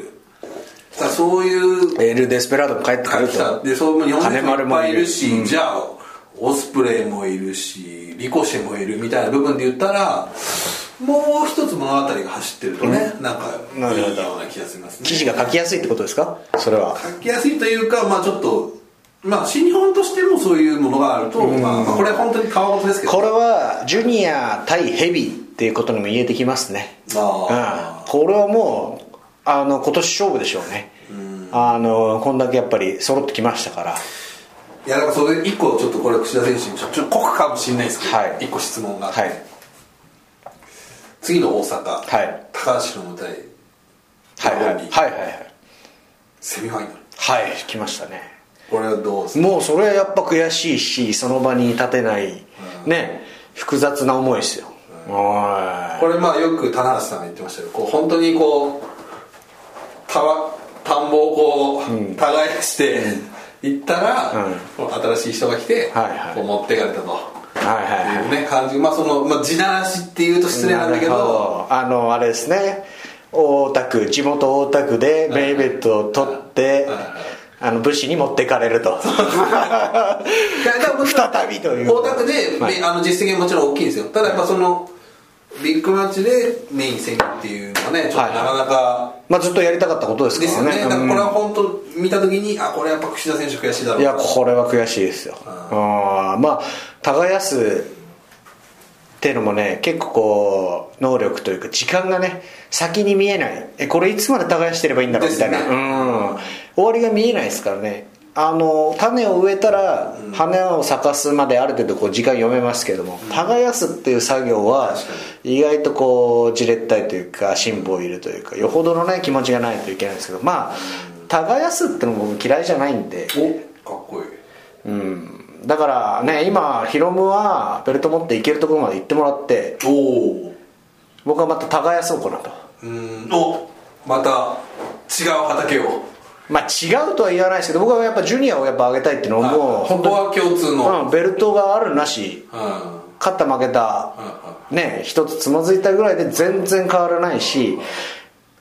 そういうエル・デスペラードも帰ってくる来た。とでそう日本人金もいっぱいいるし、うん。じゃあオスプレイもいるしリコシェもいるみたいな部分で言ったらもう一つ物語が走ってるとね、なんかいいような気がしますね。記事が書きやすいってことですか？それは。書きやすいというかまあちょっとまあ新日本としてもそういうものがあると、まあ、まあこれは本当に川事ですけど。これはジュニア対ヘビーっていうことにも言えてきますね。あうん、これはもうあの今年勝負でしょうね。あのこんだけやっぱり揃ってきましたから。いやだからそれ一個ちょっとこれ櫛田選手にちょちょっと酷かもしれないですけど、はい。一個質問があって、はい。次の大阪、はい。高橋の舞台はいはい。はいはいはい。セミファイナル。はい。来ましたね。これはどうですか？もうそれはやっぱ悔しいしその場に立てないね複雑な思いですよ。はこれまあよく棚橋さんが言ってましたけどこう本当にこうたわ田んぼをこう、耕していったら、こう新しい人が来て、はいはい。こう持ってかれたと、いはいはい。はいいうね感じ。まあその、まあ、地ならしっていうと失礼なんだけど。あのあれですね。大田区地元大田区でベイベットを取ってあの武士に持ってかれると。再びという。大田区で、はい。あの実績はもちろん大きいんですよ。ただやっぱそのビッグマッチでメイン戦っていうのはねちょっとなかなかまあずっとやりたかったことですですよからねねだからこれは本当見た時にあこれやっぱ櫛田選手悔しいだろういやこれは悔しいですよ。あーまあ耕すっていうのもね結構こう能力というか時間がね先に見えない。えこれいつまで耕してればいいんだろうみたいな、ですね。うん。終わりが見えないですからねあの種を植えたら花を咲かすまである程度こう時間読めますけども耕すっていう作業は意外とこうじれったいというか辛抱いるというかよほどのね気持ちがないといけないんですけどまあ耕すってのも僕嫌いじゃないんで。おかっこいい。うん。だからね今ヒロムはベルト持っていけるところまで行ってもらっておお僕はまた耕そうかなと。うん。おまた違う畑をまあ違うとは言わないですけど僕はやっぱジュニアをやっぱ上げたいっていうのはもう。本当は共通の。うん、ベルトがあるなしうん。勝った負けたね一つつまずいたぐらいで全然変わらないし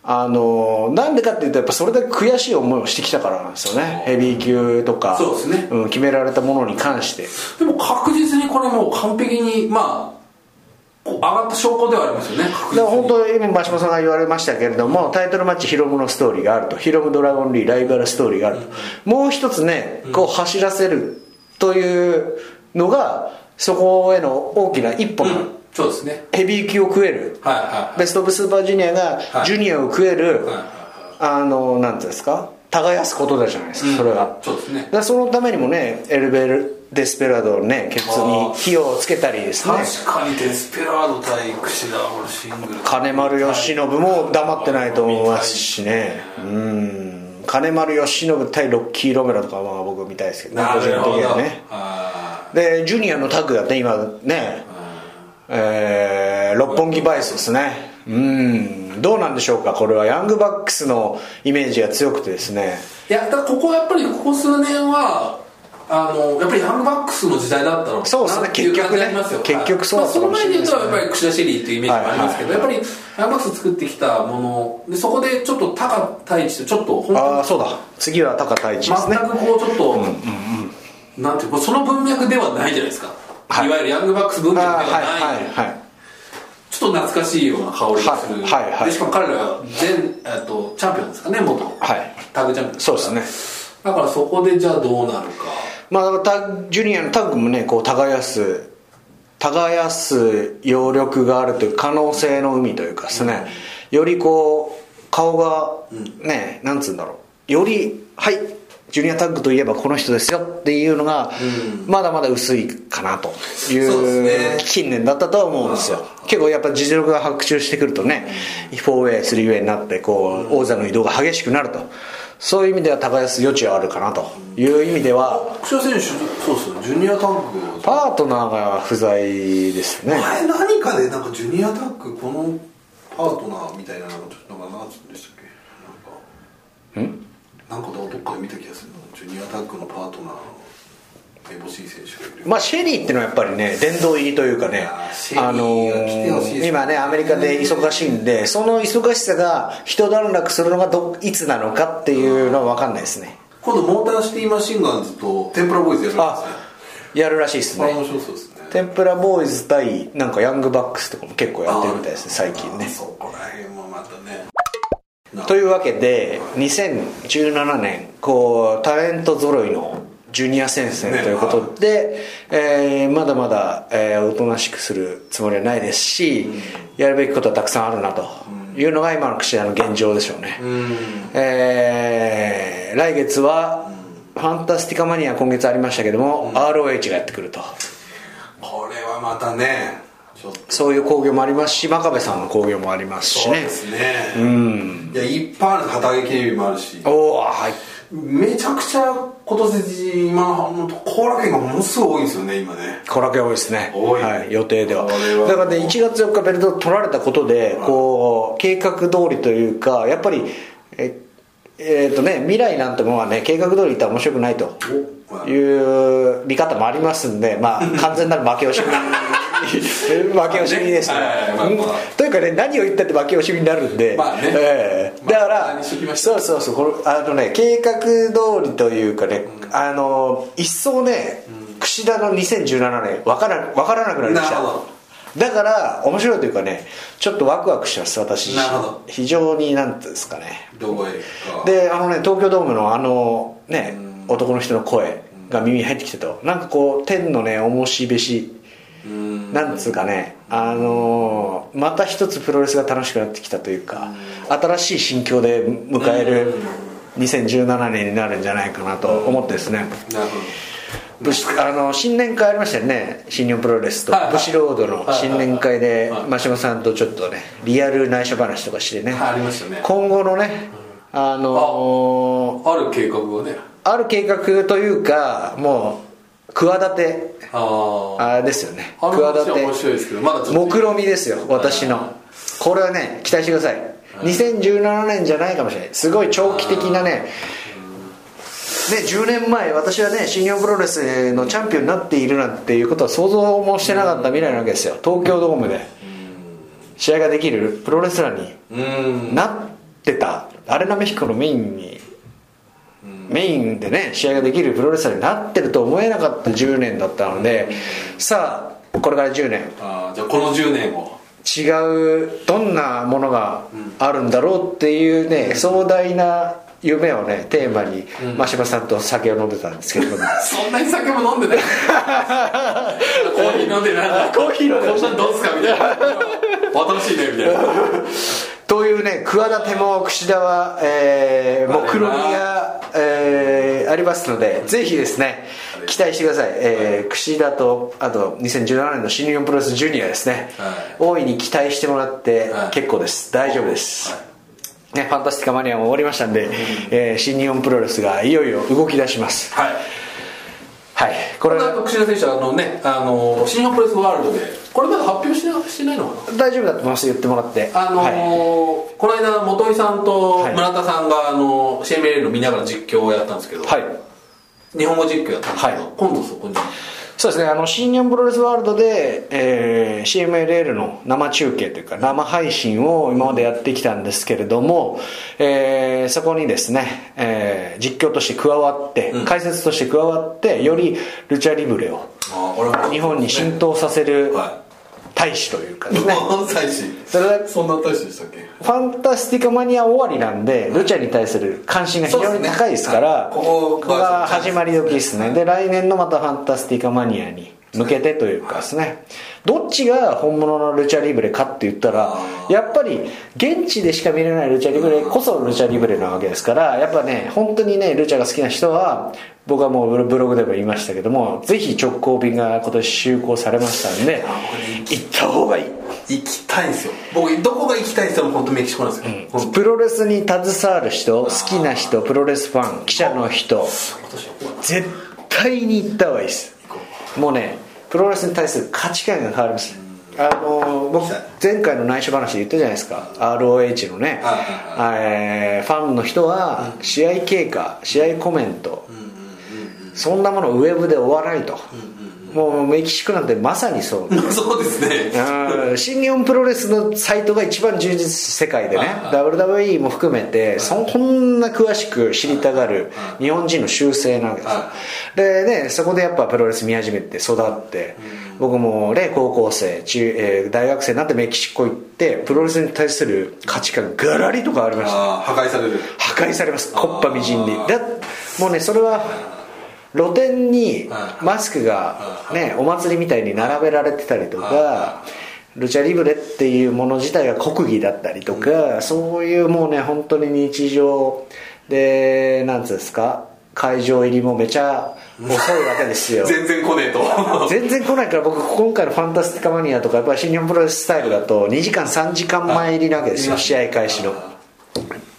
あのなんでかっていうとやっぱそれだけ悔しい思いをしてきたからなんですよね。ヘビー級とかそうですね。ん、決められたものに関して。でも確実にこれもう完璧にまあ上がった証拠ではありますよね。確だから本当今真島さんが言われましたけれどもタイトルマッチヒロムのストーリーがあると。ヒロムドラゴンリーライバルストーリーがあると、もう一つねこう走らせるというのがそこへの大きな一歩のそうですね。ヘビー級を食える。はいはいはい。ベスト・オブ・スーパージュニアがはい。ジュニアを食える、はいはいあのなんていうんですか？耕すことだじゃないですか、それがそうですね。そのためにもねエルベル・デスペラードをねケツに火をつけたりですね。確かにデスペラード対櫛田俺シングル。金丸義信も黙ってないと思いますしね。うん。金丸義信対ロッキー・ロメロとかまあ僕見たいですけどね。な個人的にはね。あでジュニアのタッグだって今ねえー六本木バイスですね。うん。どうなんでしょうか？これはヤングバックスのイメージが強くてですね。ーいやだここやっぱりここ数年はあのやっぱりヤングバックスの時代だったのそうですね。結局ね。結局そうだったかもしれないですね。まあその前で言うとやっぱり櫛田シェリーっていうイメージもありますけど、やっぱりヤングバックス作ってきたものでそこでちょっと高太一とちょっとああそうだ。次は高太一ですね。全くこうちょっと、なんていうかその文脈ではないじゃないですか、はい。い、わゆるヤングバックス文脈あではない、あはいはいはい。ちょっと懐かしいような香りがする、はいはいはいでしかも彼らが前、えっと、チャンピオンですかね元、はい。タッグチャンピオンそうですね。だからそこでじゃあどうなるかまあ、タジュニアのタッグもねこう耕す耕す余力があるという可能性の海というかですね、よりこう顔がね、なんつうんだろう。よりはいジュニアタッグといえばこの人ですよっていうのが、まだまだ薄いかなといそう近年だったとは思うんですよ。結構やっぱ実力が白昼してくるとね 4way、3way になってこう王座の移動が激しくなるとそういう意味では耕す余地はあるかなという意味では櫛田選手そうですよジュニアタッグ。パートナーが不在ですね。前何かでなんかジュニアタッグこのパートナーみたいなのがちょっとなんか何つうんでしたっけなんか。なんかどっかで見た気がするなジュニアタッグのパートナー。のめぼしい選手がいるまあシェリーっていうのはやっぱりね殿堂入りというかねあのー今ねアメリカで忙しいんでその忙しさが一段落するのがどいつなのかっていうのは分かんないですね今度モーターシティマシンガンズと天ぷらボーイズやるんですあやるらしいですねですね天ぷらボーイズ対なんかヤングバックスとかも結構やってるみたいですね最近ねそこら辺もまたねというわけで2017年こうタレント揃いのジュニア戦線ということで、えーまだまだ、えーおとなしくするつもりはないですし、やるべきことはたくさんあるなと。いうのが今の櫛田の現状でしょうね、えー来月はファンタスティカマニア今月ありましたけども、ROH がやってくると。これはまたねそういう興行もありますし真壁さんの興行もありますしね。そうですね。うん。いやいっぱいある旗揚げ警備もあるし。おおはい。めちゃくちゃ今年今本当後楽園がものすごい多いんですよね今ね。後楽園多いですね。多い。はい、予定では。だからね1月4日ベルト取られたことでこう計画通りというかやっぱりええーとね未来なんてものはね計画通りいったら面白くないとおいう見方もありますんでまあ完全なる負け惜しみ負け惜しみですねというかね何を言ったって負け惜しみになるんで、まあね。ええ。だかまあら、そうそうそうこれあのね計画通りというかね、あの一層ね、櫛田の2017年分から分からなくなりました。だから面白いというかねちょっとワクワクしてます私。非常になんていうんですかね。であのね東京ドームのあのね男の人の声が耳に入ってきてと。なんかこう天のね重しべしうんなんつうかねあのーまた一つプロレスが楽しくなってきたというか新しい心境で迎える2017年になるんじゃないかなと思ってですね。あの新年会ありましたよね新日本プロレスと。はいはい。武士ロードの新年会で真島さんとちょっとねリアル内緒話とかしてね。はいありましたね。今後のねあのーどある計画をね。ある計画というかもう企て。ああですよね。あの話は面白いですけどまだ目論見みですよ私の。これはね期待してください。2017年じゃないかもしれない。すごい長期的なね。ね10年前私はね新日本プロレスのチャンピオンになっているなんていうことは想像もしてなかった未来なわけですよ。東京ドームで。試合ができるプロレスラーにうん。なってた。アレナメヒコのメインにメインでね試合ができるプロレスラーになってると思えなかった10年だったのでさあこれから10年。あーじゃあこの10年を。違うどんなものがあるんだろうっていうね壮大な夢をねテーマに真島さんと酒を飲んでたんですけれども。そんなに酒も飲んでない。コーヒヒー飲んでない。コーヒー飲んでこんなんどうすかみたいな。新しいねみたいな。というね企ても櫛田は、えー、目論みが、えーありますのでぜひですね期待してください、えー、櫛田とあと2017年の新日本プロレスジュニアですね、はい。大いに期待してもらってはい。結構です。大丈夫です、ね、ファンタスティカマニアも終わりましたんで、えー新日本プロレスがいよいよ動き出します。はいはい。これ。これは櫛田選手はあのねあの新日本プロレスワールドでこれまだ発表してなしてないのかな？大丈夫だと思います言ってもらって。あのーはい。この間元井さんとはい。村田さんが、あの CMLL を見ながら実況をやったんですけど、はい。日本語実況やったんですけど、はい。今度そこにそうですね。あの新日本プロレスワールドで、えー CMLL の生中継というか生配信を今までやってきたんですけれども、えーそこにですね、えー実況として加わって、うん。解説として加わってよりルチャリブレを日本に浸透させるは大使というかいですね。大使。それはそんな大使でしたっけ？ファンタスティカマニア終わりなんで、ルチャに対する関心が非常に高いですから、ね。ここが始まり時ですね。で、来年のまたファンタスティカマニアに向けてというかですね、どっちが本物のルチャリブレかって言ったら、やっぱり現地でしか見れないルチャリブレこそルチャリブレなわけですから、やっぱね、本当にね、ルチャが好きな人は、僕はもうブログでも言いましたけども、ぜひ直行便が今年就航されましたんで、行った方がいい。行きたいんですよ。僕どこが行きたいって言っても本当メキシコなんですよ、本当プロレスに携わる人好きな人プロレスファン記者の人絶対に行った方がいいです。もうねプロレスに対する価値観が変わります。あの僕前回の内緒話で言ったじゃないですか。ROH のね。ファンの人は試合経過試合コメントそんなものウェブで終わらないともうメキシコなんてまさにそう。そうですね。うん。新日本プロレスのサイトが一番充実世界でね。WWE も含めてそこんな詳しく知りたがる日本人の習性なわけです。よでねそこでやっぱプロレス見始めて育って僕もね高校生中、えー大学生になってメキシコ行ってプロレスに対する価値観がガラリと変わりました。破壊される。破壊されます。コッパみじんに。だもうねそれは露店にマスクがねお祭りみたいに並べられてたりとかルチャリブレっていうもの自体が国技だったりとかそういうもうね本当に日常でなんつうんですか会場入りもめちゃ遅いわけですよ。全然来ねえと。全然来ないから僕今回の「ファンタスティカマニア」とかやっぱり新日本プロレススタイルだと2時間3時間前入りなわけですよ試合開始の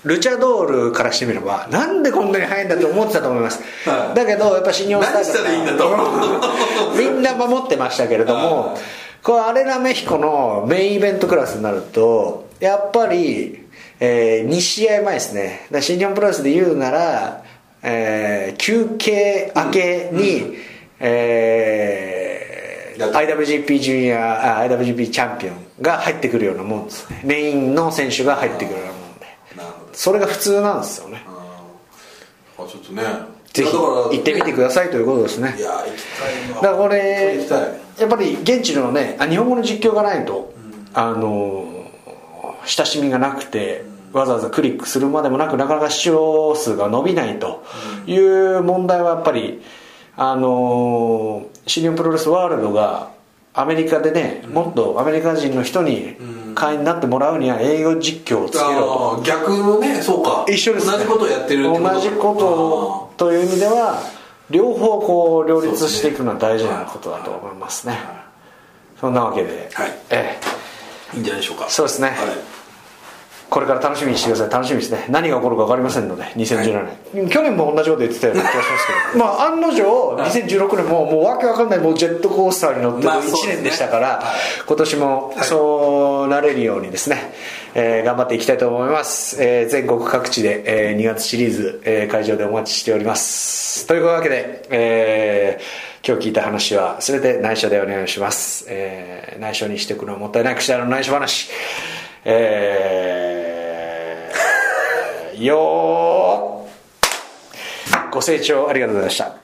ルチャドールからしてみればなんでこんなに早いんだと思ってたと思います、はい。だけどやっぱ新日本スタイル何したらいいんだと みんな守ってましたけれどもこれアレナメヒコのメインイベントクラスになるとやっぱり、え2試合前ですね。だ新日本プロレスで言うなら、えー休憩明けに、えーやった。IWGP ジュニアあ IWGP チャンピオンが入ってくるようなもんですね。メインの選手が入ってくるようなもんそれが普通なんですよね。あちょっとね。ぜひ行ってみてくださいということですね。いや行きたいわだからこれやっぱり現地のねあ日本語の実況がないと、あの親しみがなくてわざわざクリックするまでもなくなかなか視聴数が伸びないという問題はやっぱりあの新日本プロレスワールドがアメリカでねもっとアメリカ人の人に会員になってもらうには英語実況をつけろと。逆のねそうか。一緒です、ね、同じことをやってるって同じことという意味では両方こう両立していくのは大事なことだと思いますね。そんなわけで、はい。え。いいんじゃないでしょうか。そうですね。はいこれから楽しみにしてください。楽しみですね。何が起こるか分かりませんので2017年、去年も同じこと言ってたような気がしますけど。まあ案の定2016年ももうわけわかんないもうジェットコースターに乗ってる1まあそうですね。年でしたから、はい。今年もそうなれるようにですね、えー頑張っていきたいと思います、えー全国各地で、えー2月シリーズ、えー会場でお待ちしております。というわけで、えー今日聞いた話は全て内緒でお願いします、えー内緒にしておくのはもったいない。口だの内緒話えーよー。ご清聴ありがとうございました。